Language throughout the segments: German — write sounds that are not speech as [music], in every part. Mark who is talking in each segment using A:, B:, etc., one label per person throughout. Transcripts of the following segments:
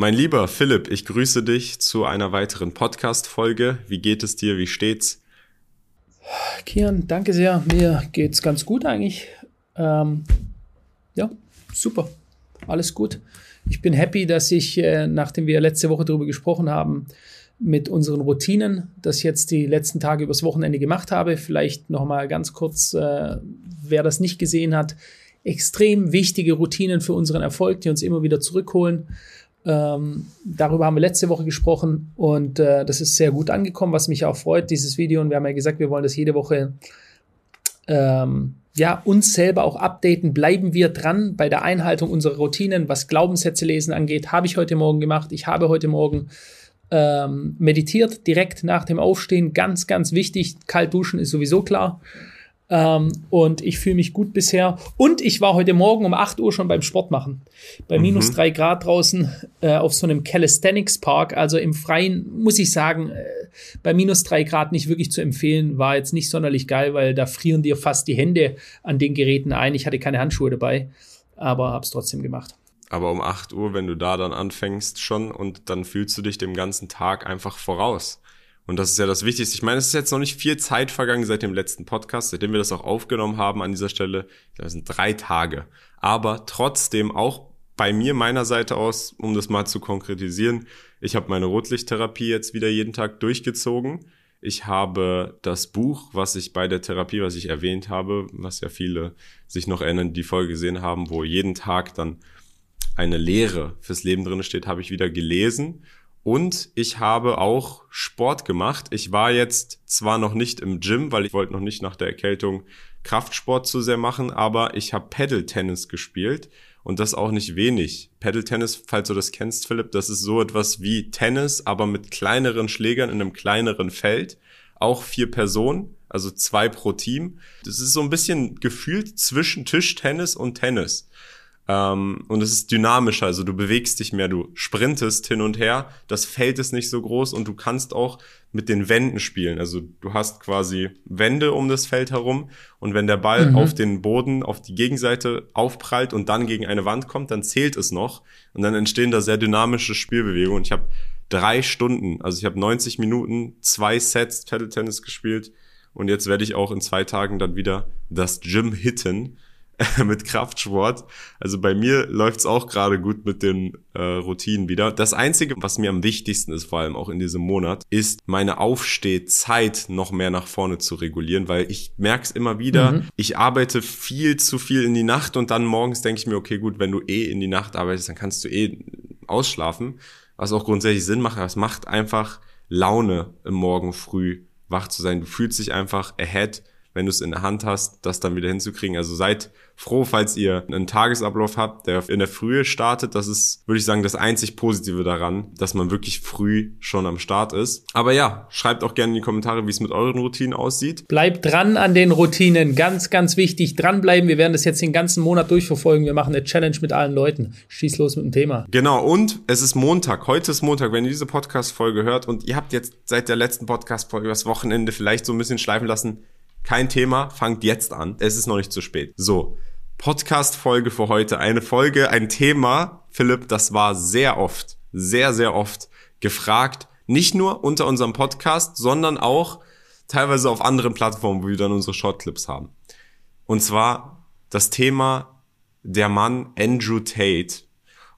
A: Mein lieber Philipp, ich grüße dich zu einer weiteren Podcast-Folge. Wie geht es dir? Wie steht's?
B: Kian, danke sehr. Mir geht's ganz gut eigentlich. Ähm, ja, super. Alles gut. Ich bin happy, dass ich, äh, nachdem wir letzte Woche darüber gesprochen haben, mit unseren Routinen, das jetzt die letzten Tage übers Wochenende gemacht habe. Vielleicht nochmal ganz kurz, äh, wer das nicht gesehen hat. Extrem wichtige Routinen für unseren Erfolg, die uns immer wieder zurückholen. Ähm, darüber haben wir letzte Woche gesprochen und äh, das ist sehr gut angekommen, was mich auch freut, dieses Video. Und wir haben ja gesagt, wir wollen das jede Woche ähm, ja, uns selber auch updaten. Bleiben wir dran bei der Einhaltung unserer Routinen, was Glaubenssätze lesen angeht. Habe ich heute Morgen gemacht. Ich habe heute Morgen ähm, meditiert, direkt nach dem Aufstehen. Ganz, ganz wichtig. Kalt duschen ist sowieso klar. Ähm, und ich fühle mich gut bisher. Und ich war heute Morgen um 8 Uhr schon beim Sport machen. Bei mhm. minus 3 Grad draußen äh, auf so einem Calisthenics Park. Also im Freien muss ich sagen, äh, bei minus 3 Grad nicht wirklich zu empfehlen. War jetzt nicht sonderlich geil, weil da frieren dir fast die Hände an den Geräten ein. Ich hatte keine Handschuhe dabei, aber habe es trotzdem gemacht.
A: Aber um 8 Uhr, wenn du da dann anfängst schon und dann fühlst du dich dem ganzen Tag einfach voraus. Und das ist ja das Wichtigste. Ich meine, es ist jetzt noch nicht viel Zeit vergangen seit dem letzten Podcast, seitdem wir das auch aufgenommen haben an dieser Stelle. Das sind drei Tage. Aber trotzdem auch bei mir meiner Seite aus, um das mal zu konkretisieren, ich habe meine Rotlichttherapie jetzt wieder jeden Tag durchgezogen. Ich habe das Buch, was ich bei der Therapie, was ich erwähnt habe, was ja viele sich noch erinnern, die Folge gesehen haben, wo jeden Tag dann eine Lehre fürs Leben drin steht, habe ich wieder gelesen und ich habe auch Sport gemacht. Ich war jetzt zwar noch nicht im Gym, weil ich wollte noch nicht nach der Erkältung Kraftsport zu sehr machen, aber ich habe Paddle-Tennis gespielt und das auch nicht wenig. Paddle-Tennis, falls du das kennst, Philipp, das ist so etwas wie Tennis, aber mit kleineren Schlägern in einem kleineren Feld. Auch vier Personen, also zwei pro Team. Das ist so ein bisschen gefühlt zwischen Tischtennis und Tennis. Ähm, und es ist dynamischer, also du bewegst dich mehr, du sprintest hin und her, das Feld ist nicht so groß und du kannst auch mit den Wänden spielen. Also du hast quasi Wände um das Feld herum und wenn der Ball mhm. auf den Boden, auf die Gegenseite aufprallt und dann gegen eine Wand kommt, dann zählt es noch und dann entstehen da sehr dynamische Spielbewegungen. Und ich habe drei Stunden, also ich habe 90 Minuten, zwei Sets Paddle Tennis gespielt und jetzt werde ich auch in zwei Tagen dann wieder das Gym hitten [laughs] mit Kraftsport. Also bei mir läuft's auch gerade gut mit den äh, Routinen wieder. Das Einzige, was mir am wichtigsten ist, vor allem auch in diesem Monat, ist meine Aufstehzeit noch mehr nach vorne zu regulieren, weil ich merke es immer wieder, mhm. ich arbeite viel zu viel in die Nacht und dann morgens denke ich mir, okay, gut, wenn du eh in die Nacht arbeitest, dann kannst du eh ausschlafen, was auch grundsätzlich Sinn macht, aber es macht einfach Laune im Morgen früh wach zu sein. Du fühlst dich einfach ahead wenn du es in der Hand hast, das dann wieder hinzukriegen. Also seid froh, falls ihr einen Tagesablauf habt, der in der Frühe startet. Das ist, würde ich sagen, das einzig Positive daran, dass man wirklich früh schon am Start ist. Aber ja, schreibt auch gerne in die Kommentare, wie es mit euren Routinen aussieht.
B: Bleibt dran an den Routinen. Ganz, ganz wichtig. Dranbleiben. Wir werden das jetzt den ganzen Monat durchverfolgen. Wir machen eine Challenge mit allen Leuten. Schieß los mit dem Thema.
A: Genau. Und es ist Montag. Heute ist Montag. Wenn ihr diese Podcast-Folge hört und ihr habt jetzt seit der letzten Podcast-Folge das Wochenende vielleicht so ein bisschen schleifen lassen, kein Thema, fangt jetzt an. Es ist noch nicht zu spät. So, Podcast-Folge für heute. Eine Folge, ein Thema, Philipp, das war sehr oft, sehr, sehr oft gefragt. Nicht nur unter unserem Podcast, sondern auch teilweise auf anderen Plattformen, wo wir dann unsere Shortclips haben. Und zwar das Thema der Mann Andrew Tate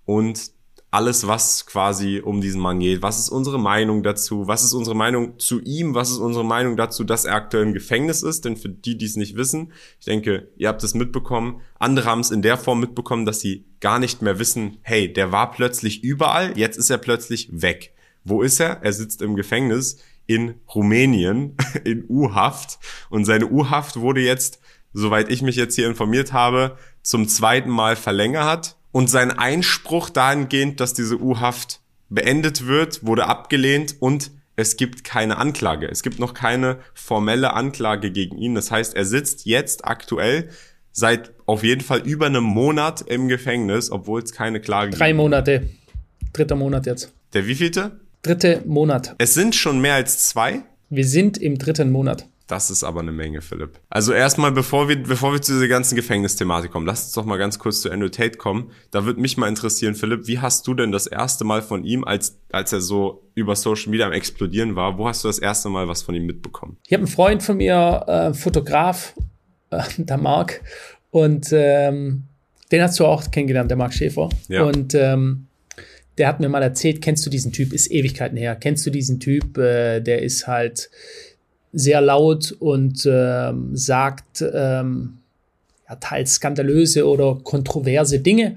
A: und alles, was quasi um diesen Mann geht. Was ist unsere Meinung dazu? Was ist unsere Meinung zu ihm? Was ist unsere Meinung dazu, dass er aktuell im Gefängnis ist? Denn für die, die es nicht wissen, ich denke, ihr habt es mitbekommen. Andere haben es in der Form mitbekommen, dass sie gar nicht mehr wissen, hey, der war plötzlich überall, jetzt ist er plötzlich weg. Wo ist er? Er sitzt im Gefängnis in Rumänien, [laughs] in U-Haft. Und seine U-Haft wurde jetzt, soweit ich mich jetzt hier informiert habe, zum zweiten Mal verlängert und sein Einspruch dahingehend, dass diese U-Haft beendet wird, wurde abgelehnt und es gibt keine Anklage. Es gibt noch keine formelle Anklage gegen ihn. Das heißt, er sitzt jetzt aktuell seit auf jeden Fall über einem Monat im Gefängnis, obwohl es keine Klage
B: gibt. Drei Monate. Dritter Monat jetzt.
A: Der wievielte?
B: Dritte Monat.
A: Es sind schon mehr als zwei?
B: Wir sind im dritten Monat.
A: Das ist aber eine Menge, Philipp. Also erstmal, bevor wir, bevor wir zu dieser ganzen Gefängnisthematik kommen, lass uns doch mal ganz kurz zu Andrew Tate kommen. Da würde mich mal interessieren, Philipp, wie hast du denn das erste Mal von ihm, als, als er so über Social Media am explodieren war, wo hast du das erste Mal was von ihm mitbekommen?
B: Ich habe einen Freund von mir, äh, Fotograf, äh, der Marc, und ähm, den hast du auch kennengelernt, der Marc Schäfer. Ja. Und ähm, der hat mir mal erzählt, kennst du diesen Typ, ist Ewigkeiten her, kennst du diesen Typ, äh, der ist halt sehr laut und ähm, sagt ähm, ja, teils skandalöse oder kontroverse Dinge.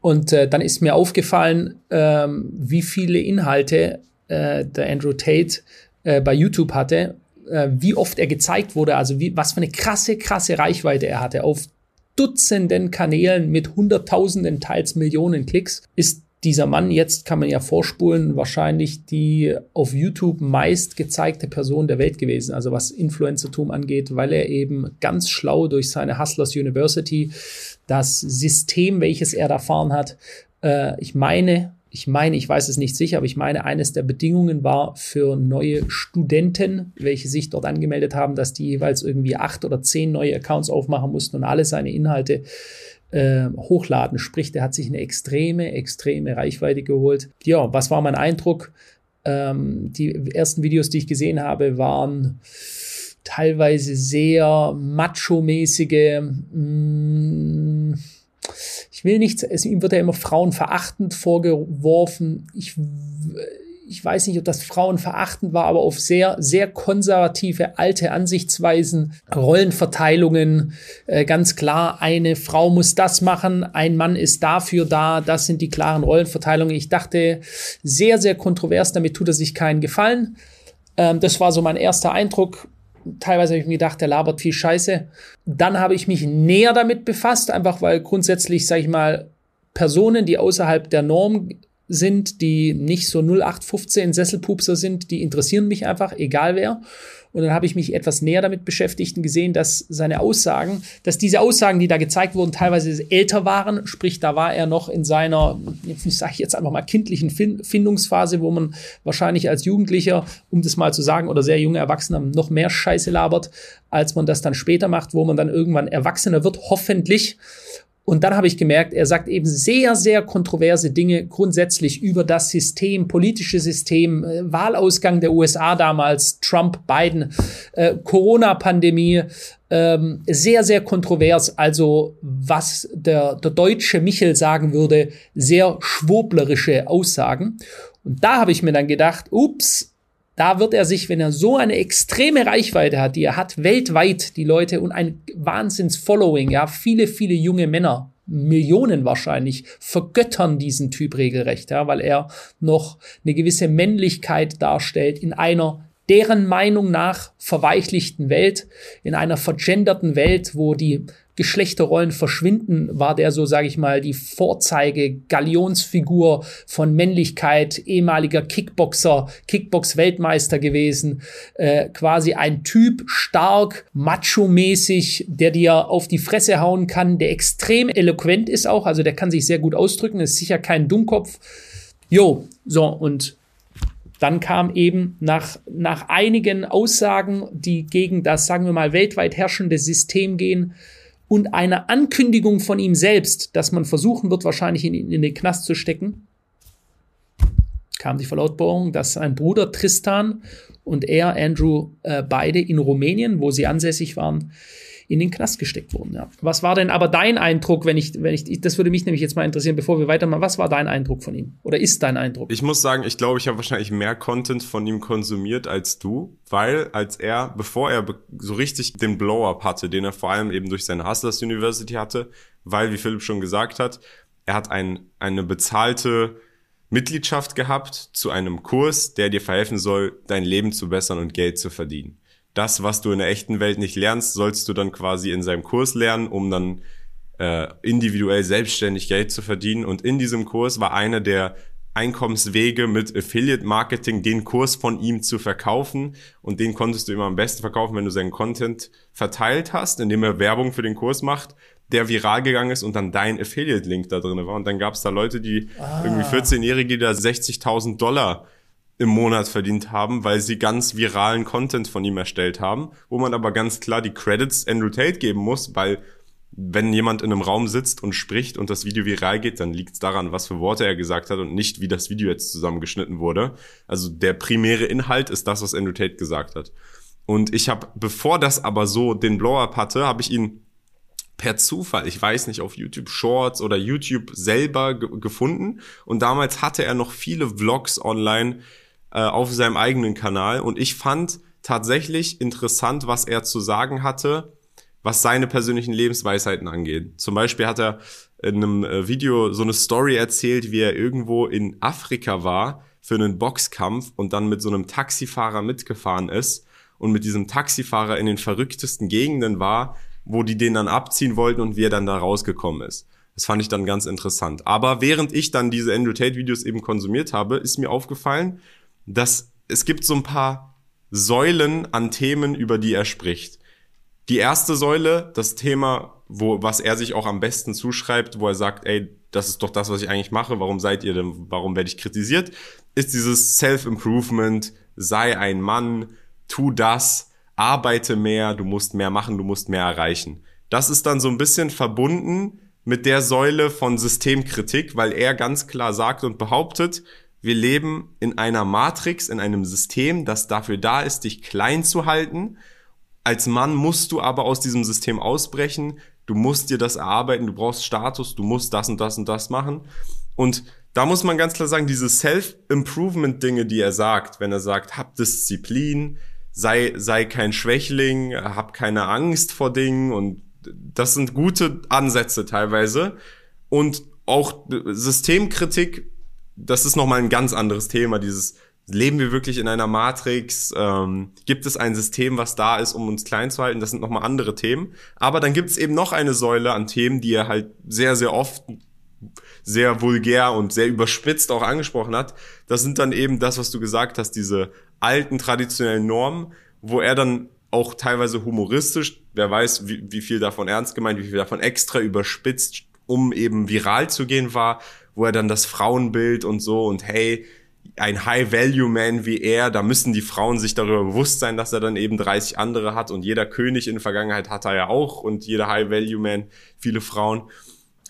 B: Und äh, dann ist mir aufgefallen, ähm, wie viele Inhalte äh, der Andrew Tate äh, bei YouTube hatte, äh, wie oft er gezeigt wurde, also wie, was für eine krasse, krasse Reichweite er hatte. Auf Dutzenden Kanälen mit Hunderttausenden, teils Millionen Klicks ist dieser Mann jetzt kann man ja vorspulen, wahrscheinlich die auf YouTube meist gezeigte Person der Welt gewesen, also was Influencertum angeht, weil er eben ganz schlau durch seine Hustlers University das System, welches er erfahren hat, äh, ich meine, ich meine, ich weiß es nicht sicher, aber ich meine, eines der Bedingungen war für neue Studenten, welche sich dort angemeldet haben, dass die jeweils irgendwie acht oder zehn neue Accounts aufmachen mussten und alle seine Inhalte äh, hochladen. Sprich, der hat sich eine extreme, extreme Reichweite geholt. Ja, was war mein Eindruck? Ähm, die ersten Videos, die ich gesehen habe, waren teilweise sehr macho-mäßige. Mm, ich will nicht, es, ihm wird ja immer frauenverachtend vorgeworfen. Ich ich weiß nicht, ob das frauenverachtend war, aber auf sehr, sehr konservative, alte Ansichtsweisen, Rollenverteilungen, äh, ganz klar, eine Frau muss das machen, ein Mann ist dafür da, das sind die klaren Rollenverteilungen. Ich dachte, sehr, sehr kontrovers, damit tut er sich keinen Gefallen. Ähm, das war so mein erster Eindruck. Teilweise habe ich mir gedacht, der labert viel Scheiße. Dann habe ich mich näher damit befasst, einfach weil grundsätzlich, sage ich mal, Personen, die außerhalb der Norm sind, die nicht so 0815 Sesselpupser sind, die interessieren mich einfach, egal wer. Und dann habe ich mich etwas näher damit beschäftigt und gesehen, dass seine Aussagen, dass diese Aussagen, die da gezeigt wurden, teilweise älter waren. Sprich, da war er noch in seiner, sage ich jetzt einfach mal, kindlichen Findungsphase, wo man wahrscheinlich als Jugendlicher, um das mal zu sagen, oder sehr junge Erwachsene noch mehr Scheiße labert, als man das dann später macht, wo man dann irgendwann Erwachsener wird, hoffentlich. Und dann habe ich gemerkt, er sagt eben sehr, sehr kontroverse Dinge grundsätzlich über das System, politische System, äh, Wahlausgang der USA damals, Trump, Biden, äh, Corona-Pandemie, ähm, sehr, sehr kontrovers. Also was der, der deutsche Michel sagen würde, sehr schwoblerische Aussagen. Und da habe ich mir dann gedacht, ups, da wird er sich, wenn er so eine extreme Reichweite hat, die er hat, weltweit, die Leute und ein Wahnsinns-Following, ja, viele, viele junge Männer, Millionen wahrscheinlich, vergöttern diesen Typ regelrecht, ja, weil er noch eine gewisse Männlichkeit darstellt in einer deren Meinung nach verweichlichten Welt, in einer vergenderten Welt, wo die Geschlechterrollen verschwinden, war der so, sage ich mal, die Vorzeige Galionsfigur von Männlichkeit, ehemaliger Kickboxer, Kickbox-Weltmeister gewesen, äh, quasi ein Typ, stark, macho-mäßig, der dir auf die Fresse hauen kann, der extrem eloquent ist auch, also der kann sich sehr gut ausdrücken, ist sicher kein Dummkopf. Jo, so, und dann kam eben nach, nach einigen Aussagen, die gegen das, sagen wir mal, weltweit herrschende System gehen, und einer Ankündigung von ihm selbst, dass man versuchen wird, wahrscheinlich ihn in, in den Knast zu stecken, kam die Verlautbarung, dass sein Bruder Tristan und er, Andrew, äh, beide in Rumänien, wo sie ansässig waren, in den Knast gesteckt wurden. Ja. Was war denn aber dein Eindruck, wenn ich, wenn ich, das würde mich nämlich jetzt mal interessieren, bevor wir weitermachen, was war dein Eindruck von ihm? Oder ist dein Eindruck?
A: Ich muss sagen, ich glaube, ich habe wahrscheinlich mehr Content von ihm konsumiert als du, weil als er, bevor er so richtig den Blow-up hatte, den er vor allem eben durch seine Hustlers University hatte, weil, wie Philipp schon gesagt hat, er hat ein, eine bezahlte Mitgliedschaft gehabt zu einem Kurs, der dir verhelfen soll, dein Leben zu bessern und Geld zu verdienen das, was du in der echten Welt nicht lernst, sollst du dann quasi in seinem Kurs lernen, um dann äh, individuell selbstständig Geld zu verdienen. Und in diesem Kurs war einer der Einkommenswege mit Affiliate Marketing, den Kurs von ihm zu verkaufen. Und den konntest du immer am besten verkaufen, wenn du seinen Content verteilt hast, indem er Werbung für den Kurs macht, der viral gegangen ist und dann dein Affiliate-Link da drin war. Und dann gab es da Leute, die ah. irgendwie 14-Jährige, die da 60.000 Dollar im Monat verdient haben, weil sie ganz viralen Content von ihm erstellt haben, wo man aber ganz klar die Credits Andrew Tate geben muss, weil wenn jemand in einem Raum sitzt und spricht und das Video viral geht, dann liegt es daran, was für Worte er gesagt hat und nicht, wie das Video jetzt zusammengeschnitten wurde. Also der primäre Inhalt ist das, was Andrew Tate gesagt hat. Und ich habe, bevor das aber so den Blow-up hatte, habe ich ihn per Zufall, ich weiß nicht, auf YouTube Shorts oder YouTube selber gefunden. Und damals hatte er noch viele Vlogs online äh, auf seinem eigenen Kanal. Und ich fand tatsächlich interessant, was er zu sagen hatte, was seine persönlichen Lebensweisheiten angeht. Zum Beispiel hat er in einem äh, Video so eine Story erzählt, wie er irgendwo in Afrika war für einen Boxkampf und dann mit so einem Taxifahrer mitgefahren ist und mit diesem Taxifahrer in den verrücktesten Gegenden war, wo die den dann abziehen wollten und wie er dann da rausgekommen ist. Das fand ich dann ganz interessant. Aber während ich dann diese Andrew Tate Videos eben konsumiert habe, ist mir aufgefallen, dass es gibt so ein paar Säulen an Themen, über die er spricht. Die erste Säule, das Thema, wo, was er sich auch am besten zuschreibt, wo er sagt, ey, das ist doch das, was ich eigentlich mache, warum seid ihr denn, warum werde ich kritisiert, ist dieses Self-Improvement, sei ein Mann, tu das, arbeite mehr, du musst mehr machen, du musst mehr erreichen. Das ist dann so ein bisschen verbunden mit der Säule von Systemkritik, weil er ganz klar sagt und behauptet, wir leben in einer Matrix, in einem System, das dafür da ist, dich klein zu halten. Als Mann musst du aber aus diesem System ausbrechen. Du musst dir das erarbeiten, du brauchst Status, du musst das und das und das machen. Und da muss man ganz klar sagen, diese Self-Improvement-Dinge, die er sagt, wenn er sagt, hab Disziplin, sei, sei kein Schwächling, hab keine Angst vor Dingen und das sind gute Ansätze teilweise. Und auch Systemkritik, das ist nochmal ein ganz anderes Thema, dieses Leben wir wirklich in einer Matrix? Ähm, gibt es ein System, was da ist, um uns klein zu halten? Das sind nochmal andere Themen. Aber dann gibt es eben noch eine Säule an Themen, die er halt sehr, sehr oft sehr vulgär und sehr überspitzt auch angesprochen hat. Das sind dann eben das, was du gesagt hast, diese alten traditionellen Normen, wo er dann auch teilweise humoristisch, wer weiß, wie, wie viel davon ernst gemeint, wie viel davon extra überspitzt, um eben viral zu gehen war, wo er dann das Frauenbild und so und hey, ein High-Value-Man wie er, da müssen die Frauen sich darüber bewusst sein, dass er dann eben 30 andere hat und jeder König in der Vergangenheit hat er ja auch und jeder High-Value-Man viele Frauen.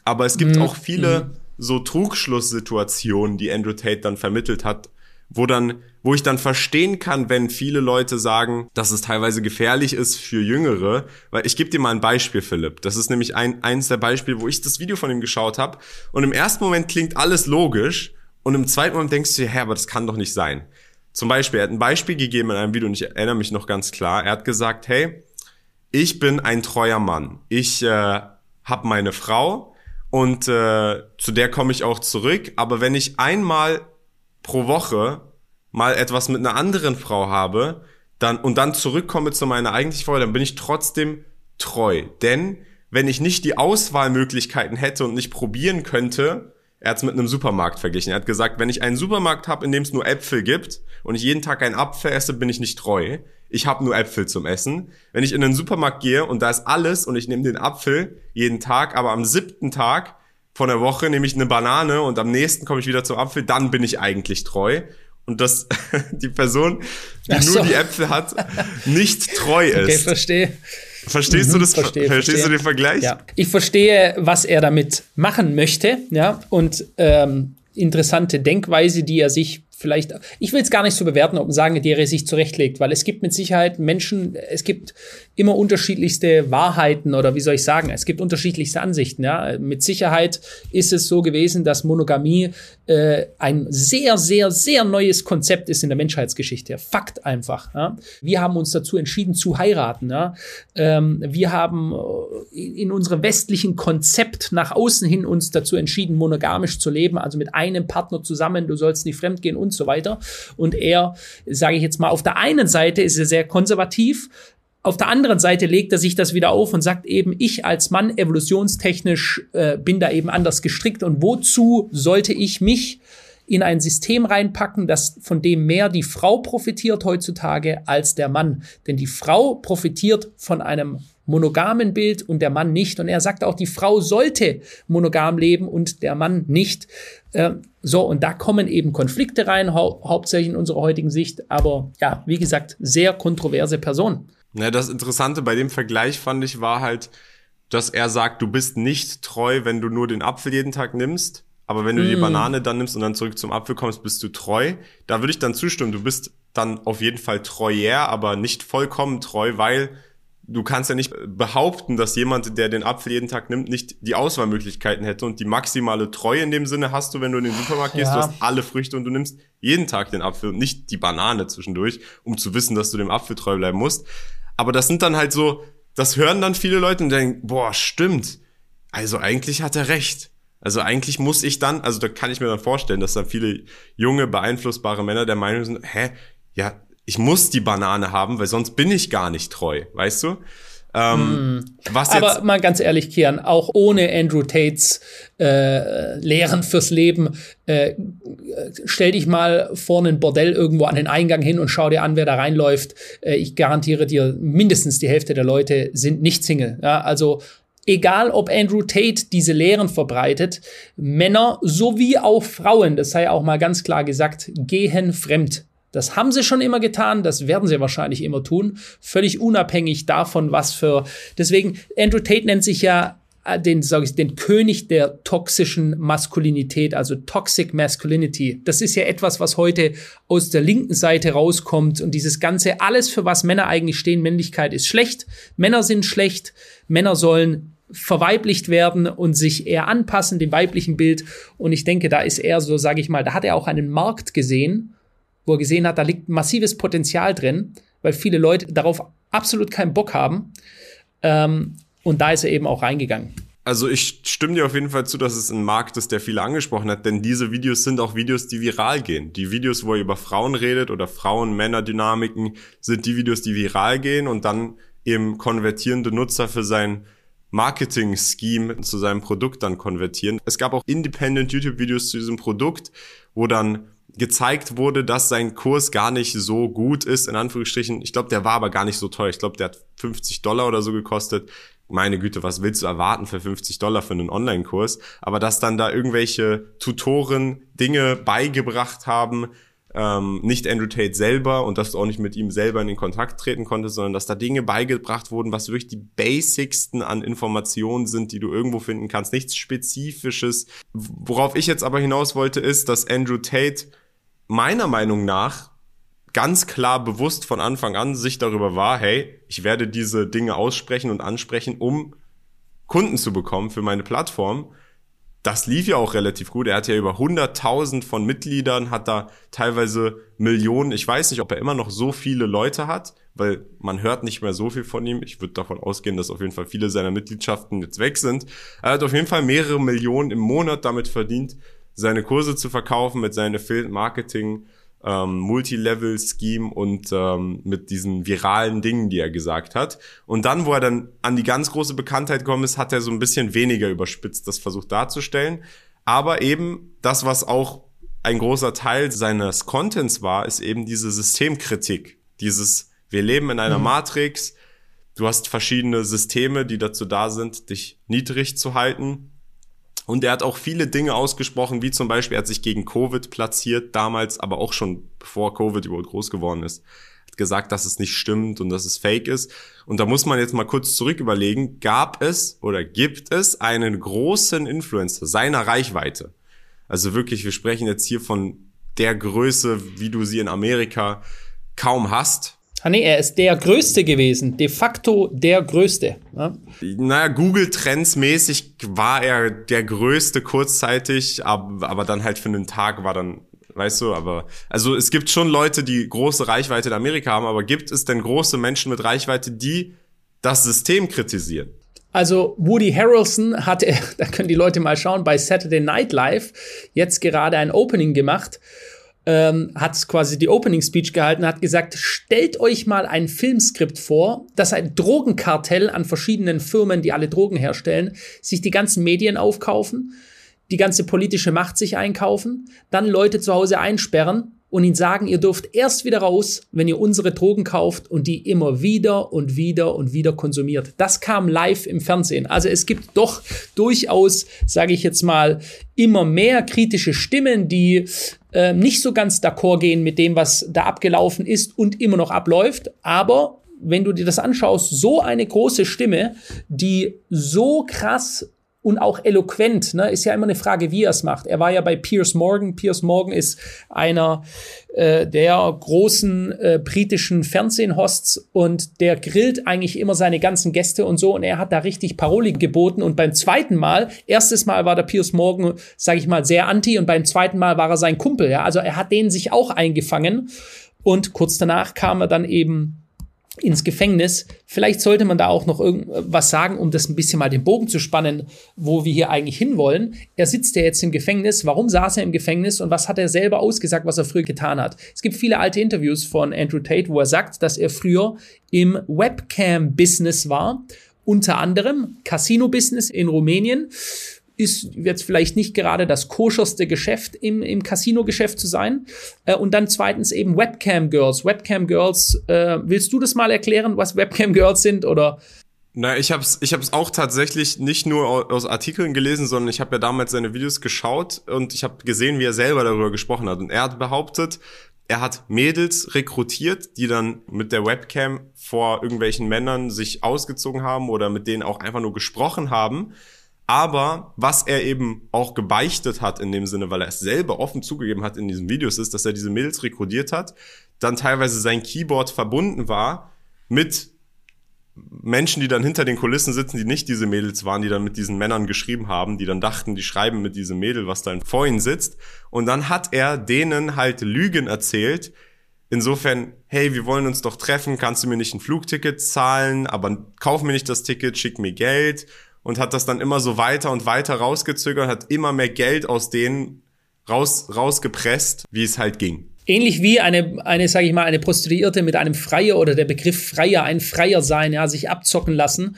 A: Aber es gibt mhm. auch viele mhm. so Trugschlusssituationen, die Andrew Tate dann vermittelt hat, wo dann, wo ich dann verstehen kann, wenn viele Leute sagen, dass es teilweise gefährlich ist für Jüngere, weil ich gebe dir mal ein Beispiel, Philipp. Das ist nämlich ein, eins der Beispiele, wo ich das Video von ihm geschaut habe und im ersten Moment klingt alles logisch und im zweiten Moment denkst du dir, hä, aber das kann doch nicht sein. Zum Beispiel, er hat ein Beispiel gegeben in einem Video und ich erinnere mich noch ganz klar. Er hat gesagt, hey, ich bin ein treuer Mann. Ich äh, habe meine Frau und äh, zu der komme ich auch zurück. Aber wenn ich einmal pro Woche mal etwas mit einer anderen Frau habe, dann und dann zurückkomme zu meiner eigentlichen Frau, dann bin ich trotzdem treu. Denn wenn ich nicht die Auswahlmöglichkeiten hätte und nicht probieren könnte, er hat es mit einem Supermarkt verglichen. Er hat gesagt, wenn ich einen Supermarkt habe, in dem es nur Äpfel gibt und ich jeden Tag einen Apfel esse, bin ich nicht treu. Ich habe nur Äpfel zum Essen. Wenn ich in den Supermarkt gehe und da ist alles und ich nehme den Apfel jeden Tag, aber am siebten Tag von der Woche nehme ich eine Banane und am nächsten komme ich wieder zum Apfel, dann bin ich eigentlich treu. Und dass [laughs] die Person, die so. nur die Äpfel hat, nicht treu ist. Okay,
B: verstehe.
A: Verstehst mhm, du das? Verstehe, verstehst verstehe. du den Vergleich?
B: Ja. Ich verstehe, was er damit machen möchte, ja, und ähm, interessante Denkweise, die er sich vielleicht, ich will es gar nicht so bewerten, ob man sagen, die er sich zurechtlegt, weil es gibt mit Sicherheit Menschen, es gibt immer unterschiedlichste Wahrheiten oder wie soll ich sagen, es gibt unterschiedlichste Ansichten. Ja? Mit Sicherheit ist es so gewesen, dass Monogamie äh, ein sehr, sehr, sehr neues Konzept ist in der Menschheitsgeschichte. Fakt einfach. Ja? Wir haben uns dazu entschieden zu heiraten. Ja? Ähm, wir haben äh, in unserem westlichen Konzept nach außen hin uns dazu entschieden, monogamisch zu leben, also mit einem Partner zusammen, du sollst nicht fremdgehen und so weiter. Und er, sage ich jetzt mal, auf der einen Seite ist er sehr konservativ, auf der anderen Seite legt er sich das wieder auf und sagt eben, ich als Mann evolutionstechnisch äh, bin da eben anders gestrickt und wozu sollte ich mich in ein System reinpacken, das von dem mehr die Frau profitiert heutzutage als der Mann. Denn die Frau profitiert von einem monogamen Bild und der Mann nicht. Und er sagt auch, die Frau sollte monogam leben und der Mann nicht. Äh, so, und da kommen eben Konflikte rein, hau hauptsächlich in unserer heutigen Sicht. Aber ja, wie gesagt, sehr kontroverse Person.
A: Ja, das Interessante bei dem Vergleich fand ich war halt, dass er sagt, du bist nicht treu, wenn du nur den Apfel jeden Tag nimmst. Aber wenn du mm. die Banane dann nimmst und dann zurück zum Apfel kommst, bist du treu. Da würde ich dann zustimmen. Du bist dann auf jeden Fall treuer, aber nicht vollkommen treu, weil du kannst ja nicht behaupten, dass jemand, der den Apfel jeden Tag nimmt, nicht die Auswahlmöglichkeiten hätte und die maximale Treue in dem Sinne hast du, wenn du in den Supermarkt gehst, ja. du hast alle Früchte und du nimmst jeden Tag den Apfel und nicht die Banane zwischendurch, um zu wissen, dass du dem Apfel treu bleiben musst. Aber das sind dann halt so, das hören dann viele Leute und denken, boah, stimmt. Also eigentlich hat er recht. Also eigentlich muss ich dann, also da kann ich mir dann vorstellen, dass dann viele junge, beeinflussbare Männer der Meinung sind, hä, ja, ich muss die Banane haben, weil sonst bin ich gar nicht treu, weißt du?
B: Ähm, mm. Aber mal ganz ehrlich, Kian, auch ohne Andrew Tates äh, Lehren fürs Leben, äh, stell dich mal vor ein Bordell irgendwo an den Eingang hin und schau dir an, wer da reinläuft. Äh, ich garantiere dir, mindestens die Hälfte der Leute sind nicht Single. Ja? Also egal ob Andrew Tate diese Lehren verbreitet, Männer sowie auch Frauen, das sei auch mal ganz klar gesagt, gehen fremd. Das haben sie schon immer getan, das werden sie wahrscheinlich immer tun, völlig unabhängig davon, was für. Deswegen, Andrew Tate nennt sich ja äh, den, sag ich, den König der toxischen Maskulinität, also Toxic Masculinity. Das ist ja etwas, was heute aus der linken Seite rauskommt und dieses ganze, alles für was Männer eigentlich stehen, Männlichkeit ist schlecht, Männer sind schlecht, Männer sollen verweiblicht werden und sich eher anpassen dem weiblichen Bild. Und ich denke, da ist er so, sage ich mal, da hat er auch einen Markt gesehen, wo er gesehen hat, da liegt massives Potenzial drin, weil viele Leute darauf absolut keinen Bock haben. Ähm, und da ist er eben auch reingegangen.
A: Also ich stimme dir auf jeden Fall zu, dass es ein Markt ist, der viele angesprochen hat, denn diese Videos sind auch Videos, die viral gehen. Die Videos, wo er über Frauen redet oder Frauen-Männer-Dynamiken, sind die Videos, die viral gehen und dann eben konvertierende Nutzer für sein Marketing-Scheme zu seinem Produkt dann konvertieren. Es gab auch Independent YouTube-Videos zu diesem Produkt, wo dann gezeigt wurde, dass sein Kurs gar nicht so gut ist, in Anführungsstrichen. Ich glaube, der war aber gar nicht so teuer. Ich glaube, der hat 50 Dollar oder so gekostet. Meine Güte, was willst du erwarten für 50 Dollar für einen Online-Kurs? Aber dass dann da irgendwelche Tutoren Dinge beigebracht haben, ähm, nicht Andrew Tate selber und dass du auch nicht mit ihm selber in den Kontakt treten konntest, sondern dass da Dinge beigebracht wurden, was wirklich die basicsten an Informationen sind, die du irgendwo finden kannst. Nichts Spezifisches. Worauf ich jetzt aber hinaus wollte, ist, dass Andrew Tate meiner Meinung nach ganz klar bewusst von Anfang an sich darüber war, hey, ich werde diese Dinge aussprechen und ansprechen, um Kunden zu bekommen für meine Plattform. Das lief ja auch relativ gut. Er hat ja über 100.000 von Mitgliedern, hat da teilweise Millionen. Ich weiß nicht, ob er immer noch so viele Leute hat, weil man hört nicht mehr so viel von ihm. Ich würde davon ausgehen, dass auf jeden Fall viele seiner Mitgliedschaften jetzt weg sind. Er hat auf jeden Fall mehrere Millionen im Monat damit verdient, seine Kurse zu verkaufen mit seinem Affiliate Marketing, ähm, Multilevel-Scheme und ähm, mit diesen viralen Dingen, die er gesagt hat. Und dann, wo er dann an die ganz große Bekanntheit gekommen ist, hat er so ein bisschen weniger überspitzt das versucht darzustellen. Aber eben das, was auch ein großer Teil seines Contents war, ist eben diese Systemkritik. Dieses, wir leben in einer mhm. Matrix, du hast verschiedene Systeme, die dazu da sind, dich niedrig zu halten und er hat auch viele Dinge ausgesprochen, wie zum Beispiel, er hat sich gegen Covid platziert, damals, aber auch schon bevor Covid überhaupt groß geworden ist. Hat gesagt, dass es nicht stimmt und dass es fake ist. Und da muss man jetzt mal kurz zurück überlegen, gab es oder gibt es einen großen Influencer seiner Reichweite? Also wirklich, wir sprechen jetzt hier von der Größe, wie du sie in Amerika kaum hast
B: nee, er ist der Größte gewesen, de facto der Größte. Ja?
A: Naja, Google Trends mäßig war er der Größte kurzzeitig, aber, aber dann halt für einen Tag war dann, weißt du, aber, also es gibt schon Leute, die große Reichweite in Amerika haben, aber gibt es denn große Menschen mit Reichweite, die das System kritisieren?
B: Also Woody Harrelson hat, [laughs] da können die Leute mal schauen, bei Saturday Night Live jetzt gerade ein Opening gemacht ähm, hat quasi die Opening Speech gehalten, hat gesagt, stellt euch mal ein Filmskript vor, dass ein Drogenkartell an verschiedenen Firmen, die alle Drogen herstellen, sich die ganzen Medien aufkaufen, die ganze politische Macht sich einkaufen, dann Leute zu Hause einsperren und ihnen sagen, ihr dürft erst wieder raus, wenn ihr unsere Drogen kauft und die immer wieder und wieder und wieder konsumiert. Das kam live im Fernsehen. Also es gibt doch durchaus, sage ich jetzt mal, immer mehr kritische Stimmen, die äh, nicht so ganz d'accord gehen mit dem, was da abgelaufen ist und immer noch abläuft. Aber wenn du dir das anschaust, so eine große Stimme, die so krass und auch eloquent. Ne? Ist ja immer eine Frage, wie er es macht. Er war ja bei Piers Morgan. Piers Morgan ist einer äh, der großen äh, britischen Fernsehhosts und der grillt eigentlich immer seine ganzen Gäste und so und er hat da richtig Paroli geboten und beim zweiten Mal, erstes Mal war der Piers Morgan, sage ich mal, sehr anti und beim zweiten Mal war er sein Kumpel. Ja? Also er hat den sich auch eingefangen und kurz danach kam er dann eben ins Gefängnis. Vielleicht sollte man da auch noch irgendwas sagen, um das ein bisschen mal den Bogen zu spannen, wo wir hier eigentlich hinwollen. Er sitzt ja jetzt im Gefängnis. Warum saß er im Gefängnis und was hat er selber ausgesagt, was er früher getan hat? Es gibt viele alte Interviews von Andrew Tate, wo er sagt, dass er früher im Webcam-Business war. Unter anderem Casino-Business in Rumänien ist jetzt vielleicht nicht gerade das koscherste Geschäft im, im Casino-Geschäft zu sein. Äh, und dann zweitens eben Webcam-Girls. Webcam-Girls, äh, willst du das mal erklären, was Webcam-Girls sind oder?
A: Na, ich hab's, ich hab's auch tatsächlich nicht nur aus Artikeln gelesen, sondern ich habe ja damals seine Videos geschaut und ich habe gesehen, wie er selber darüber gesprochen hat. Und er hat behauptet, er hat Mädels rekrutiert, die dann mit der Webcam vor irgendwelchen Männern sich ausgezogen haben oder mit denen auch einfach nur gesprochen haben aber was er eben auch gebeichtet hat in dem Sinne, weil er es selber offen zugegeben hat in diesen Videos, ist, dass er diese Mails rekrutiert hat, dann teilweise sein Keyboard verbunden war mit Menschen, die dann hinter den Kulissen sitzen, die nicht diese Mädels waren, die dann mit diesen Männern geschrieben haben, die dann dachten, die schreiben mit diesem Mädel, was dann vor ihnen sitzt. Und dann hat er denen halt Lügen erzählt. Insofern, hey, wir wollen uns doch treffen, kannst du mir nicht ein Flugticket zahlen, aber kauf mir nicht das Ticket, schick mir Geld und hat das dann immer so weiter und weiter rausgezögert, hat immer mehr Geld aus denen raus, rausgepresst, wie es halt ging.
B: Ähnlich wie eine, eine, sage ich mal, eine Prostituierte mit einem Freier oder der Begriff Freier, ein Freier sein, ja, sich abzocken lassen.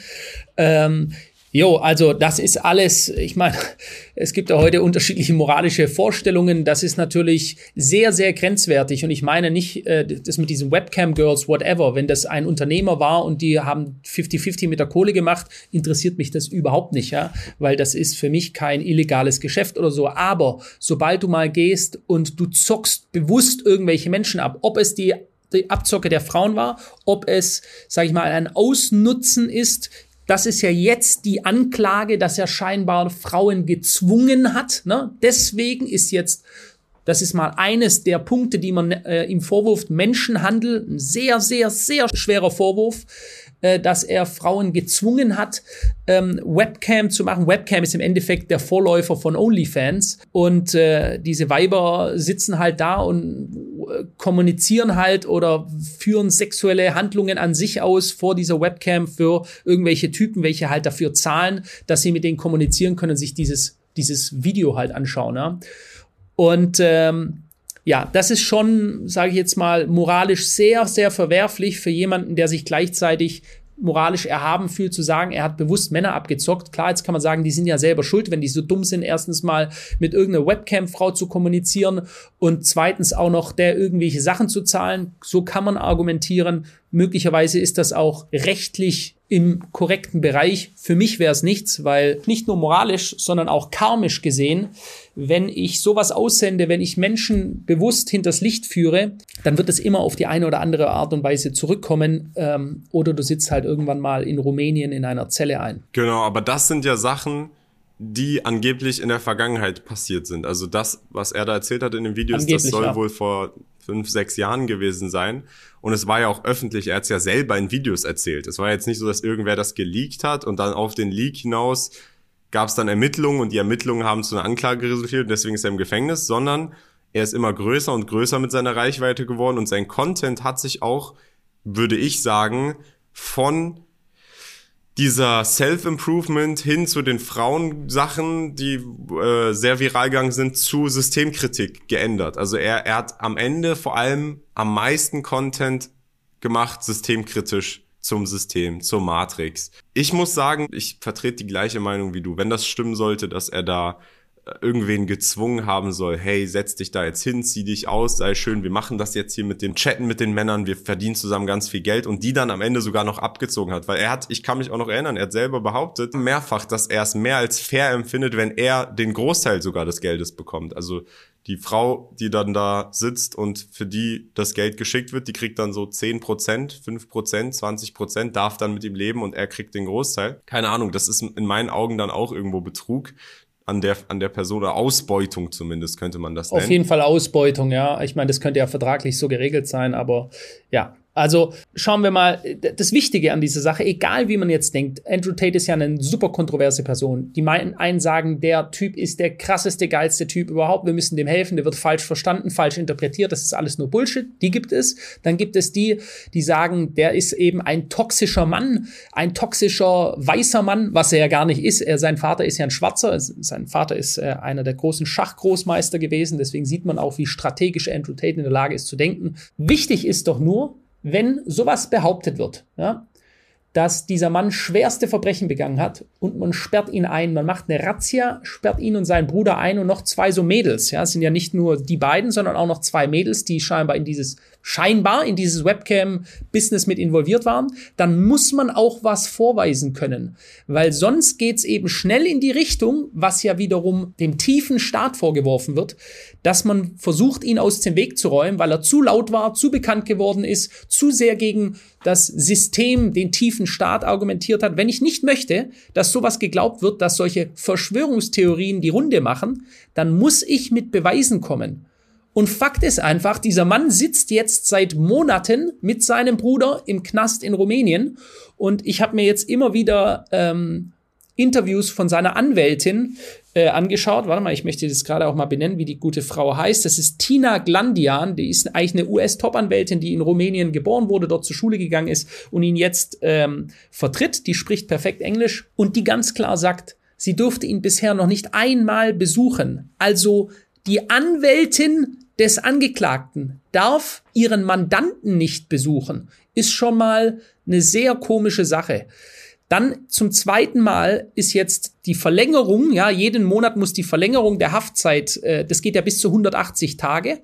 B: Ähm, Jo, also das ist alles, ich meine, [laughs] es gibt ja heute unterschiedliche moralische Vorstellungen. Das ist natürlich sehr, sehr grenzwertig. Und ich meine nicht äh, das mit diesen Webcam-Girls, whatever. Wenn das ein Unternehmer war und die haben 50-50 mit der Kohle gemacht, interessiert mich das überhaupt nicht, ja. Weil das ist für mich kein illegales Geschäft oder so. Aber sobald du mal gehst und du zockst bewusst irgendwelche Menschen ab, ob es die die Abzocke der Frauen war, ob es, sage ich mal, ein Ausnutzen ist, das ist ja jetzt die Anklage, dass er scheinbar Frauen gezwungen hat. Ne? Deswegen ist jetzt, das ist mal eines der Punkte, die man äh, ihm vorwirft, Menschenhandel, ein sehr, sehr, sehr schwerer Vorwurf äh, dass er Frauen gezwungen hat, ähm, Webcam zu machen. Webcam ist im Endeffekt der Vorläufer von OnlyFans. Und äh, diese Weiber sitzen halt da und äh, kommunizieren halt oder führen sexuelle Handlungen an sich aus vor dieser Webcam für irgendwelche Typen, welche halt dafür zahlen, dass sie mit denen kommunizieren können und sich dieses, dieses Video halt anschauen. Ja? Und ähm, ja, das ist schon, sage ich jetzt mal, moralisch sehr, sehr verwerflich für jemanden, der sich gleichzeitig moralisch erhaben fühlt, zu sagen, er hat bewusst Männer abgezockt. Klar, jetzt kann man sagen, die sind ja selber schuld, wenn die so dumm sind, erstens mal mit irgendeiner Webcam-Frau zu kommunizieren und zweitens auch noch der irgendwelche Sachen zu zahlen. So kann man argumentieren. Möglicherweise ist das auch rechtlich im korrekten Bereich. Für mich wäre es nichts, weil nicht nur moralisch, sondern auch karmisch gesehen, wenn ich sowas aussende, wenn ich Menschen bewusst hinters Licht führe, dann wird es immer auf die eine oder andere Art und Weise zurückkommen. Ähm, oder du sitzt halt irgendwann mal in Rumänien in einer Zelle ein.
A: Genau, aber das sind ja Sachen, die angeblich in der Vergangenheit passiert sind. Also das, was er da erzählt hat in den Videos, angeblich, das soll ja. wohl vor fünf, sechs Jahren gewesen sein. Und es war ja auch öffentlich, er hat es ja selber in Videos erzählt. Es war jetzt nicht so, dass irgendwer das geleakt hat und dann auf den Leak hinaus gab es dann Ermittlungen und die Ermittlungen haben zu einer Anklage resultiert und deswegen ist er im Gefängnis, sondern er ist immer größer und größer mit seiner Reichweite geworden und sein Content hat sich auch, würde ich sagen, von dieser Self-Improvement hin zu den Frauensachen, die äh, sehr viral gegangen sind, zu Systemkritik geändert. Also er, er hat am Ende vor allem am meisten Content gemacht, systemkritisch zum System, zur Matrix. Ich muss sagen, ich vertrete die gleiche Meinung wie du. Wenn das stimmen sollte, dass er da irgendwen gezwungen haben soll, hey, setz dich da jetzt hin, zieh dich aus, sei schön, wir machen das jetzt hier mit dem Chatten mit den Männern, wir verdienen zusammen ganz viel Geld und die dann am Ende sogar noch abgezogen hat, weil er hat, ich kann mich auch noch erinnern, er hat selber behauptet, mehrfach, dass er es mehr als fair empfindet, wenn er den Großteil sogar des Geldes bekommt. Also die Frau, die dann da sitzt und für die das Geld geschickt wird, die kriegt dann so 10 Prozent, 5 Prozent, 20 Prozent, darf dann mit ihm leben und er kriegt den Großteil. Keine Ahnung, das ist in meinen Augen dann auch irgendwo Betrug an der, an der Person oder Ausbeutung zumindest könnte man das nennen.
B: Auf jeden Fall Ausbeutung, ja. Ich meine, das könnte ja vertraglich so geregelt sein, aber ja, also schauen wir mal, das Wichtige an dieser Sache, egal wie man jetzt denkt, Andrew Tate ist ja eine super kontroverse Person. Die einen sagen, der Typ ist der krasseste, geilste Typ überhaupt, wir müssen dem helfen, der wird falsch verstanden, falsch interpretiert, das ist alles nur Bullshit, die gibt es. Dann gibt es die, die sagen, der ist eben ein toxischer Mann, ein toxischer weißer Mann, was er ja gar nicht ist. Er, sein Vater ist ja ein Schwarzer, sein Vater ist äh, einer der großen Schachgroßmeister gewesen, deswegen sieht man auch, wie strategisch Andrew Tate in der Lage ist zu denken. Wichtig ist doch nur, wenn sowas behauptet wird, ja, dass dieser Mann schwerste Verbrechen begangen hat und man sperrt ihn ein, man macht eine Razzia, sperrt ihn und seinen Bruder ein und noch zwei so Mädels, ja, es sind ja nicht nur die beiden, sondern auch noch zwei Mädels, die scheinbar in dieses scheinbar in dieses Webcam-Business mit involviert waren, dann muss man auch was vorweisen können. Weil sonst geht's eben schnell in die Richtung, was ja wiederum dem tiefen Staat vorgeworfen wird, dass man versucht, ihn aus dem Weg zu räumen, weil er zu laut war, zu bekannt geworden ist, zu sehr gegen das System, den tiefen Staat argumentiert hat. Wenn ich nicht möchte, dass sowas geglaubt wird, dass solche Verschwörungstheorien die Runde machen, dann muss ich mit Beweisen kommen. Und Fakt ist einfach, dieser Mann sitzt jetzt seit Monaten mit seinem Bruder im Knast in Rumänien. Und ich habe mir jetzt immer wieder ähm, Interviews von seiner Anwältin äh, angeschaut. Warte mal, ich möchte das gerade auch mal benennen, wie die gute Frau heißt. Das ist Tina Glandian. Die ist eigentlich eine US-Top-Anwältin, die in Rumänien geboren wurde, dort zur Schule gegangen ist und ihn jetzt ähm, vertritt. Die spricht perfekt Englisch und die ganz klar sagt, sie durfte ihn bisher noch nicht einmal besuchen. Also die Anwältin des Angeklagten darf ihren Mandanten nicht besuchen, ist schon mal eine sehr komische Sache. Dann zum zweiten Mal ist jetzt die Verlängerung, ja, jeden Monat muss die Verlängerung der Haftzeit, äh, das geht ja bis zu 180 Tage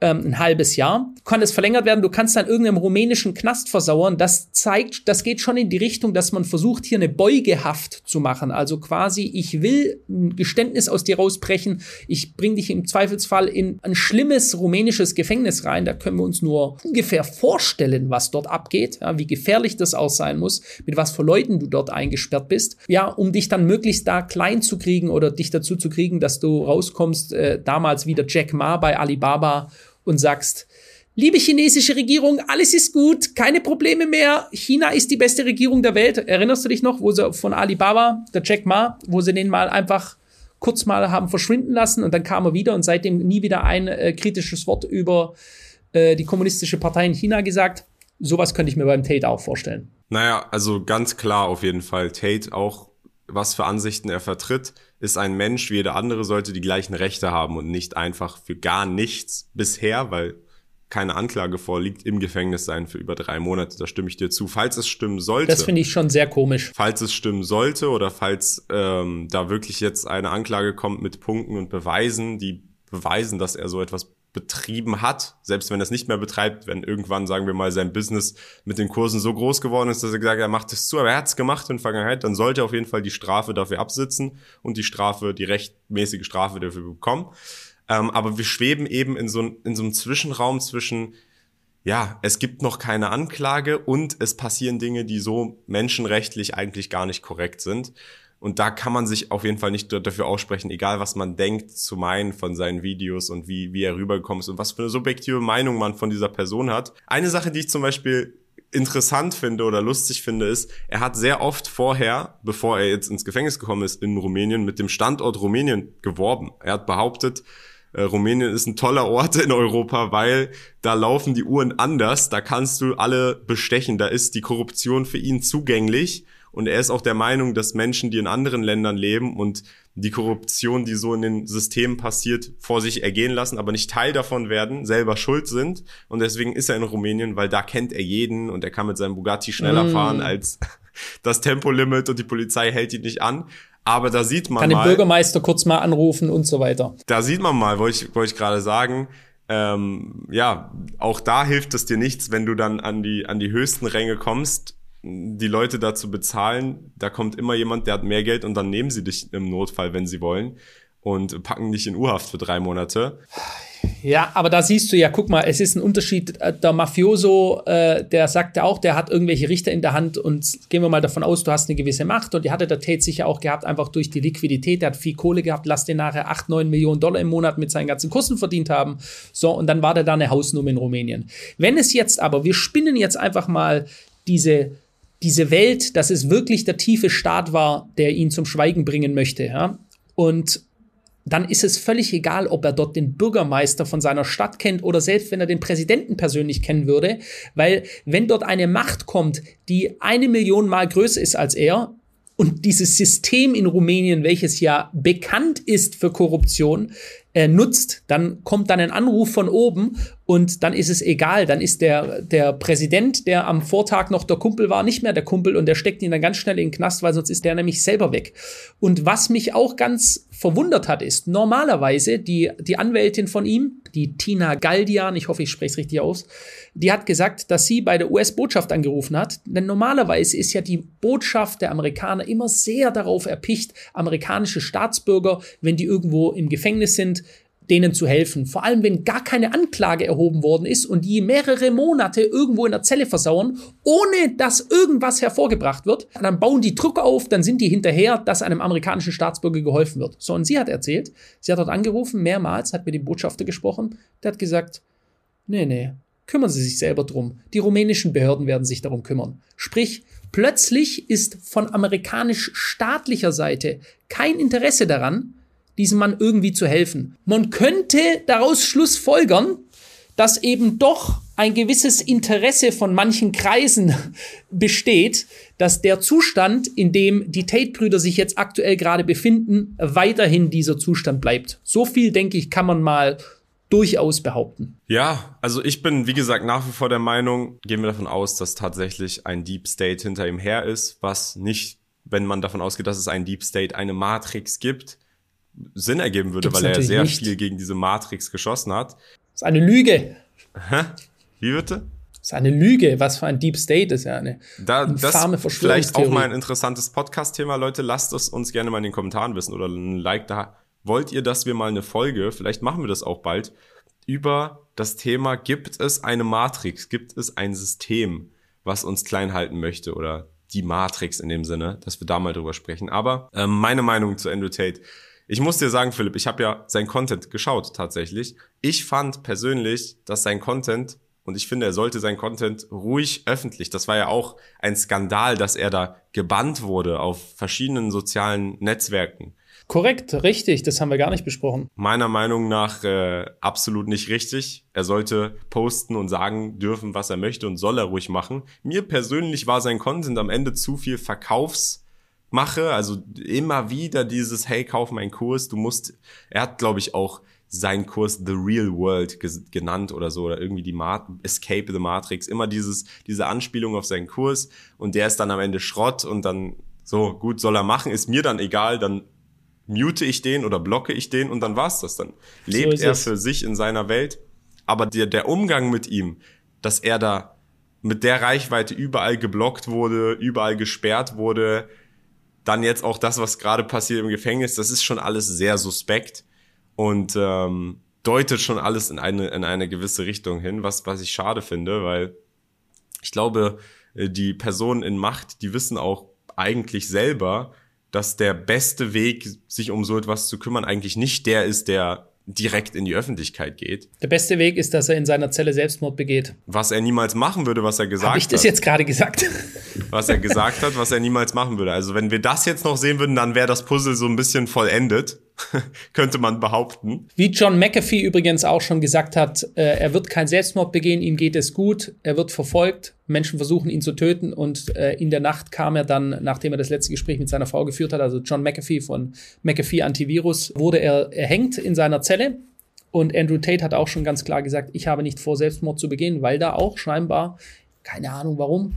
B: ähm, ein halbes Jahr. Kann es verlängert werden, du kannst dann irgendeinem rumänischen Knast versauern. Das zeigt, das geht schon in die Richtung, dass man versucht, hier eine Beugehaft zu machen. Also quasi, ich will ein Geständnis aus dir rausbrechen. Ich bring dich im Zweifelsfall in ein schlimmes rumänisches Gefängnis rein. Da können wir uns nur ungefähr vorstellen, was dort abgeht, ja, wie gefährlich das auch sein muss, mit was für Leuten du dort eingesperrt bist. Ja, um dich dann möglichst da klein zu kriegen oder dich dazu zu kriegen, dass du rauskommst, äh, damals wieder Jack Ma bei Alibaba und sagst, liebe chinesische Regierung, alles ist gut, keine Probleme mehr, China ist die beste Regierung der Welt. Erinnerst du dich noch, wo sie von Alibaba, der Jack Ma, wo sie den mal einfach kurz mal haben verschwinden lassen und dann kam er wieder und seitdem nie wieder ein äh, kritisches Wort über äh, die kommunistische Partei in China gesagt. Sowas könnte ich mir beim Tate auch vorstellen.
A: Naja, also ganz klar auf jeden Fall. Tate auch, was für Ansichten er vertritt ist ein Mensch wie jeder andere, sollte die gleichen Rechte haben und nicht einfach für gar nichts bisher, weil keine Anklage vorliegt, im Gefängnis sein für über drei Monate. Da stimme ich dir zu. Falls es stimmen sollte.
B: Das finde ich schon sehr komisch.
A: Falls es stimmen sollte oder falls ähm, da wirklich jetzt eine Anklage kommt mit Punkten und Beweisen, die beweisen, dass er so etwas betrieben hat, selbst wenn er es nicht mehr betreibt, wenn irgendwann, sagen wir mal, sein Business mit den Kursen so groß geworden ist, dass er gesagt hat, er macht es zu, aber er hat es gemacht in der Vergangenheit, dann sollte er auf jeden Fall die Strafe dafür absitzen und die Strafe, die rechtmäßige Strafe dafür bekommen. Ähm, aber wir schweben eben in so, in so einem Zwischenraum zwischen, ja, es gibt noch keine Anklage und es passieren Dinge, die so menschenrechtlich eigentlich gar nicht korrekt sind. Und da kann man sich auf jeden Fall nicht dafür aussprechen, egal was man denkt zu meinen von seinen Videos und wie, wie er rübergekommen ist und was für eine subjektive Meinung man von dieser Person hat. Eine Sache, die ich zum Beispiel interessant finde oder lustig finde, ist, er hat sehr oft vorher, bevor er jetzt ins Gefängnis gekommen ist in Rumänien, mit dem Standort Rumänien geworben. Er hat behauptet, äh, Rumänien ist ein toller Ort in Europa, weil da laufen die Uhren anders, da kannst du alle bestechen, da ist die Korruption für ihn zugänglich und er ist auch der Meinung, dass Menschen, die in anderen Ländern leben und die Korruption, die so in den Systemen passiert, vor sich ergehen lassen, aber nicht Teil davon werden, selber schuld sind. Und deswegen ist er in Rumänien, weil da kennt er jeden und er kann mit seinem Bugatti schneller mm. fahren als [laughs] das Tempolimit und die Polizei hält ihn nicht an. Aber da sieht man
B: Kann
A: mal.
B: den Bürgermeister kurz mal anrufen und so weiter.
A: Da sieht man mal, wollte ich, wollte ich gerade sagen, ähm, ja, auch da hilft es dir nichts, wenn du dann an die, an die höchsten Ränge kommst, die Leute dazu bezahlen. Da kommt immer jemand, der hat mehr Geld und dann nehmen sie dich im Notfall, wenn sie wollen und packen dich in Urhaft für drei Monate.
B: Ja, aber da siehst du ja, guck mal, es ist ein Unterschied. Äh, der Mafioso, äh, der sagte auch, der hat irgendwelche Richter in der Hand und gehen wir mal davon aus, du hast eine gewisse Macht und die hatte der Tate sicher auch gehabt, einfach durch die Liquidität. Der hat viel Kohle gehabt, lass den nachher 8, 9 Millionen Dollar im Monat mit seinen ganzen Kosten verdient haben. So, und dann war der da eine Hausnummer in Rumänien. Wenn es jetzt aber, wir spinnen jetzt einfach mal diese diese Welt, dass es wirklich der tiefe Staat war, der ihn zum Schweigen bringen möchte, ja. Und dann ist es völlig egal, ob er dort den Bürgermeister von seiner Stadt kennt oder selbst wenn er den Präsidenten persönlich kennen würde, weil wenn dort eine Macht kommt, die eine Million Mal größer ist als er, und dieses System in Rumänien, welches ja bekannt ist für Korruption, äh, nutzt, dann kommt dann ein Anruf von oben und dann ist es egal. Dann ist der, der Präsident, der am Vortag noch der Kumpel war, nicht mehr der Kumpel und der steckt ihn dann ganz schnell in den Knast, weil sonst ist der nämlich selber weg. Und was mich auch ganz verwundert hat, ist normalerweise die, die Anwältin von ihm, die Tina Galdian, ich hoffe, ich spreche es richtig aus, die hat gesagt, dass sie bei der US-Botschaft angerufen hat. Denn normalerweise ist ja die Botschaft der Amerikaner immer sehr darauf erpicht, amerikanische Staatsbürger, wenn die irgendwo im Gefängnis sind, denen zu helfen. Vor allem, wenn gar keine Anklage erhoben worden ist und die mehrere Monate irgendwo in der Zelle versauern, ohne dass irgendwas hervorgebracht wird. Dann bauen die Druck auf, dann sind die hinterher, dass einem amerikanischen Staatsbürger geholfen wird. So, und sie hat erzählt, sie hat dort angerufen, mehrmals, hat mit dem Botschafter gesprochen, der hat gesagt, nee, nee, kümmern Sie sich selber drum. Die rumänischen Behörden werden sich darum kümmern. Sprich, plötzlich ist von amerikanisch-staatlicher Seite kein Interesse daran, diesem Mann irgendwie zu helfen. Man könnte daraus schlussfolgern, dass eben doch ein gewisses Interesse von manchen Kreisen [laughs] besteht, dass der Zustand, in dem die Tate-Brüder sich jetzt aktuell gerade befinden, weiterhin dieser Zustand bleibt. So viel, denke ich, kann man mal durchaus behaupten.
A: Ja, also ich bin, wie gesagt, nach wie vor der Meinung, gehen wir davon aus, dass tatsächlich ein Deep State hinter ihm her ist, was nicht, wenn man davon ausgeht, dass es ein Deep State, eine Matrix gibt, Sinn ergeben würde, Gibt's weil er sehr nicht. viel gegen diese Matrix geschossen hat.
B: Das ist eine Lüge.
A: Hä? Wie bitte?
B: Das ist eine Lüge. Was für ein Deep State ist ja eine
A: da, infame das Vielleicht auch mal ein interessantes Podcast-Thema, Leute. Lasst es uns gerne mal in den Kommentaren wissen oder ein Like da. Wollt ihr, dass wir mal eine Folge, vielleicht machen wir das auch bald, über das Thema, gibt es eine Matrix, gibt es ein System, was uns klein halten möchte oder die Matrix in dem Sinne, dass wir da mal drüber sprechen. Aber äh, meine Meinung zu Andrew Tate ich muss dir sagen, Philipp, ich habe ja sein Content geschaut tatsächlich. Ich fand persönlich, dass sein Content und ich finde, er sollte sein Content ruhig öffentlich. Das war ja auch ein Skandal, dass er da gebannt wurde auf verschiedenen sozialen Netzwerken.
B: Korrekt, richtig, das haben wir gar nicht besprochen.
A: Meiner Meinung nach äh, absolut nicht richtig. Er sollte posten und sagen dürfen, was er möchte und soll er ruhig machen. Mir persönlich war sein Content am Ende zu viel Verkaufs mache. Also immer wieder dieses, hey, kauf meinen Kurs. Du musst, er hat, glaube ich, auch seinen Kurs The Real World genannt oder so, oder irgendwie die Ma Escape the Matrix. Immer dieses, diese Anspielung auf seinen Kurs und der ist dann am Ende Schrott und dann so, gut, soll er machen, ist mir dann egal, dann mute ich den oder blocke ich den und dann war's das dann. Lebt so er für sich in seiner Welt, aber der, der Umgang mit ihm, dass er da mit der Reichweite überall geblockt wurde, überall gesperrt wurde, dann jetzt auch das, was gerade passiert im Gefängnis, das ist schon alles sehr suspekt und ähm, deutet schon alles in eine, in eine gewisse Richtung hin, was, was ich schade finde, weil ich glaube, äh, die Personen in Macht, die wissen auch eigentlich selber, dass der beste Weg, sich um so etwas zu kümmern, eigentlich nicht der ist, der direkt in die Öffentlichkeit geht.
B: Der beste Weg ist, dass er in seiner Zelle Selbstmord begeht.
A: Was er niemals machen würde, was er gesagt hat. Habe
B: ich das hat. jetzt gerade gesagt?
A: Was er gesagt hat, was er niemals machen würde. Also wenn wir das jetzt noch sehen würden, dann wäre das Puzzle so ein bisschen vollendet. [laughs] könnte man behaupten.
B: Wie John McAfee übrigens auch schon gesagt hat, äh, er wird kein Selbstmord begehen, ihm geht es gut, er wird verfolgt, Menschen versuchen ihn zu töten und äh, in der Nacht kam er dann, nachdem er das letzte Gespräch mit seiner Frau geführt hat, also John McAfee von McAfee Antivirus, wurde er erhängt in seiner Zelle. Und Andrew Tate hat auch schon ganz klar gesagt, ich habe nicht vor, Selbstmord zu begehen, weil da auch scheinbar, keine Ahnung warum,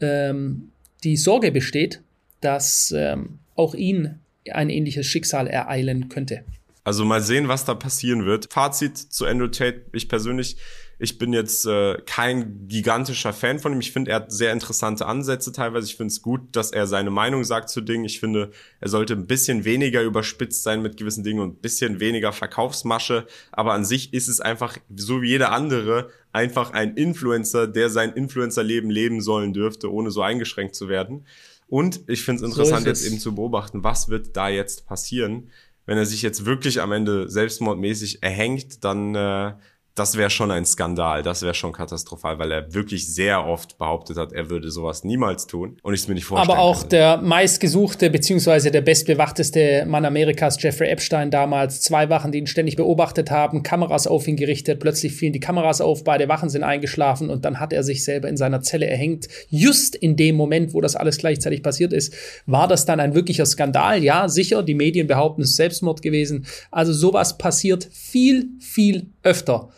B: ähm, die Sorge besteht, dass ähm, auch ihn ein ähnliches Schicksal ereilen könnte.
A: Also mal sehen, was da passieren wird. Fazit zu Andrew Tate. Ich persönlich ich bin jetzt äh, kein gigantischer Fan von ihm. Ich finde, er hat sehr interessante Ansätze teilweise. Ich finde es gut, dass er seine Meinung sagt zu Dingen. Ich finde, er sollte ein bisschen weniger überspitzt sein mit gewissen Dingen und ein bisschen weniger Verkaufsmasche. Aber an sich ist es einfach, so wie jeder andere, einfach ein Influencer, der sein Influencer-Leben leben sollen dürfte, ohne so eingeschränkt zu werden. Und ich finde es interessant, so jetzt eben zu beobachten, was wird da jetzt passieren. Wenn er sich jetzt wirklich am Ende selbstmordmäßig erhängt, dann äh, das wäre schon ein Skandal, das wäre schon katastrophal, weil er wirklich sehr oft behauptet hat, er würde sowas niemals tun und ich es mir nicht vorstellen
B: Aber auch
A: kann.
B: der meistgesuchte beziehungsweise der bestbewachteste Mann Amerikas, Jeffrey Epstein damals, zwei Wachen, die ihn ständig beobachtet haben, Kameras auf ihn gerichtet, plötzlich fielen die Kameras auf, beide Wachen sind eingeschlafen und dann hat er sich selber in seiner Zelle erhängt. Just in dem Moment, wo das alles gleichzeitig passiert ist, war das dann ein wirklicher Skandal. Ja, sicher, die Medien behaupten, es ist Selbstmord gewesen. Also sowas passiert viel, viel öfter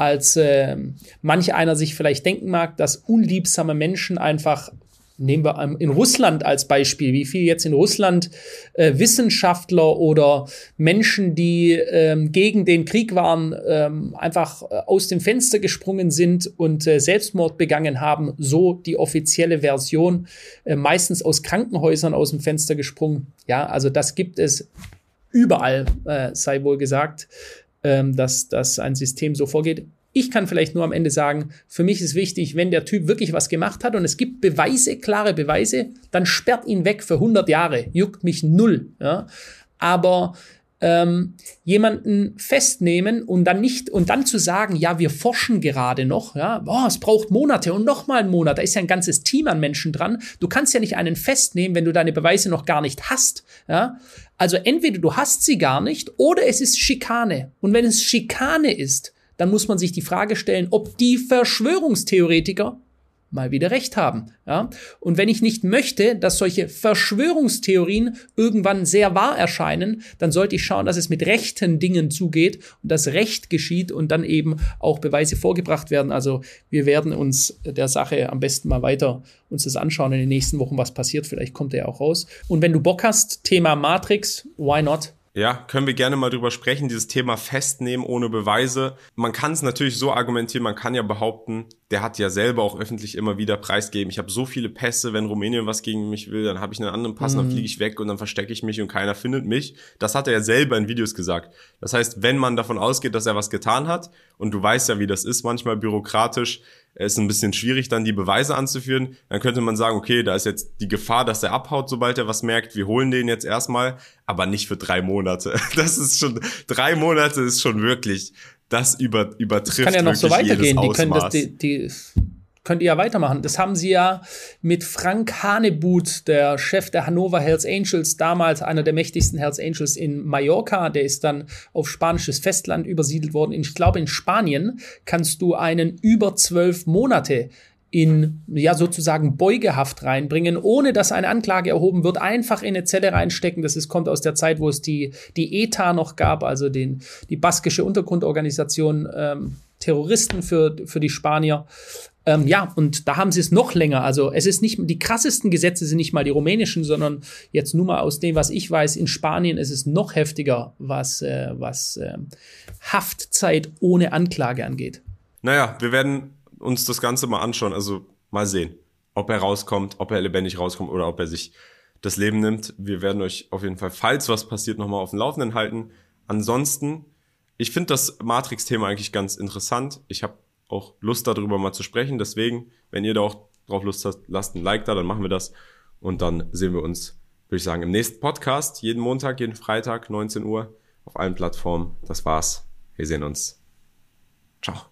B: als äh, manch einer sich vielleicht denken mag, dass unliebsame Menschen einfach Nehmen wir in Russland als Beispiel, wie viel jetzt in Russland äh, Wissenschaftler oder Menschen, die ähm, gegen den Krieg waren, ähm, einfach äh, aus dem Fenster gesprungen sind und äh, Selbstmord begangen haben, so die offizielle Version, äh, meistens aus Krankenhäusern aus dem Fenster gesprungen. Ja, also das gibt es überall, äh, sei wohl gesagt ähm, dass, dass ein System so vorgeht. Ich kann vielleicht nur am Ende sagen, für mich ist wichtig, wenn der Typ wirklich was gemacht hat und es gibt Beweise, klare Beweise, dann sperrt ihn weg für 100 Jahre. Juckt mich null. Ja? Aber ähm, jemanden festnehmen und dann nicht und dann zu sagen, ja, wir forschen gerade noch, ja, boah, es braucht Monate und noch mal einen Monat, da ist ja ein ganzes Team an Menschen dran. Du kannst ja nicht einen festnehmen, wenn du deine Beweise noch gar nicht hast, ja. Also entweder du hast sie gar nicht oder es ist Schikane. Und wenn es Schikane ist, dann muss man sich die Frage stellen, ob die Verschwörungstheoretiker mal wieder recht haben. Ja? Und wenn ich nicht möchte, dass solche Verschwörungstheorien irgendwann sehr wahr erscheinen, dann sollte ich schauen, dass es mit rechten Dingen zugeht und dass Recht geschieht und dann eben auch Beweise vorgebracht werden. Also wir werden uns der Sache am besten mal weiter uns das anschauen in den nächsten Wochen, was passiert. Vielleicht kommt er auch raus. Und wenn du Bock hast, Thema Matrix, why not?
A: Ja, können wir gerne mal drüber sprechen, dieses Thema festnehmen ohne Beweise. Man kann es natürlich so argumentieren, man kann ja behaupten, der hat ja selber auch öffentlich immer wieder preisgegeben. Ich habe so viele Pässe, wenn Rumänien was gegen mich will, dann habe ich einen anderen Pass, mhm. dann fliege ich weg und dann verstecke ich mich und keiner findet mich. Das hat er ja selber in Videos gesagt. Das heißt, wenn man davon ausgeht, dass er was getan hat, und du weißt ja, wie das ist, manchmal bürokratisch, ist ein bisschen schwierig, dann die Beweise anzuführen. Dann könnte man sagen, okay, da ist jetzt die Gefahr, dass er abhaut, sobald er was merkt. Wir holen den jetzt erstmal, aber nicht für drei Monate. [laughs] Das ist schon, drei Monate ist schon wirklich, das über, übertrifft. Das
B: kann ja noch so weitergehen.
A: Die
B: können das, die, die, könnt ihr ja weitermachen. Das haben sie ja mit Frank Hanebut, der Chef der Hannover Hells Angels, damals einer der mächtigsten Hells Angels in Mallorca, der ist dann auf spanisches Festland übersiedelt worden. Ich glaube, in Spanien kannst du einen über zwölf Monate in ja sozusagen Beugehaft reinbringen, ohne dass eine Anklage erhoben wird, einfach in eine Zelle reinstecken. Das ist, kommt aus der Zeit, wo es die, die ETA noch gab, also den, die baskische Untergrundorganisation ähm, Terroristen für, für die Spanier. Ähm, ja, und da haben sie es noch länger. Also es ist nicht, die krassesten Gesetze sind nicht mal die rumänischen, sondern jetzt nur mal aus dem, was ich weiß, in Spanien ist es noch heftiger, was, äh, was äh, Haftzeit ohne Anklage angeht.
A: Naja, wir werden uns das Ganze mal anschauen. Also mal sehen, ob er rauskommt, ob er lebendig rauskommt oder ob er sich das Leben nimmt. Wir werden euch auf jeden Fall, falls was passiert, nochmal auf dem Laufenden halten. Ansonsten, ich finde das Matrix-Thema eigentlich ganz interessant. Ich habe auch Lust darüber mal zu sprechen. Deswegen, wenn ihr da auch drauf Lust habt, lasst ein Like da, dann machen wir das. Und dann sehen wir uns, würde ich sagen, im nächsten Podcast. Jeden Montag, jeden Freitag, 19 Uhr auf allen Plattformen. Das war's. Wir sehen uns. Ciao.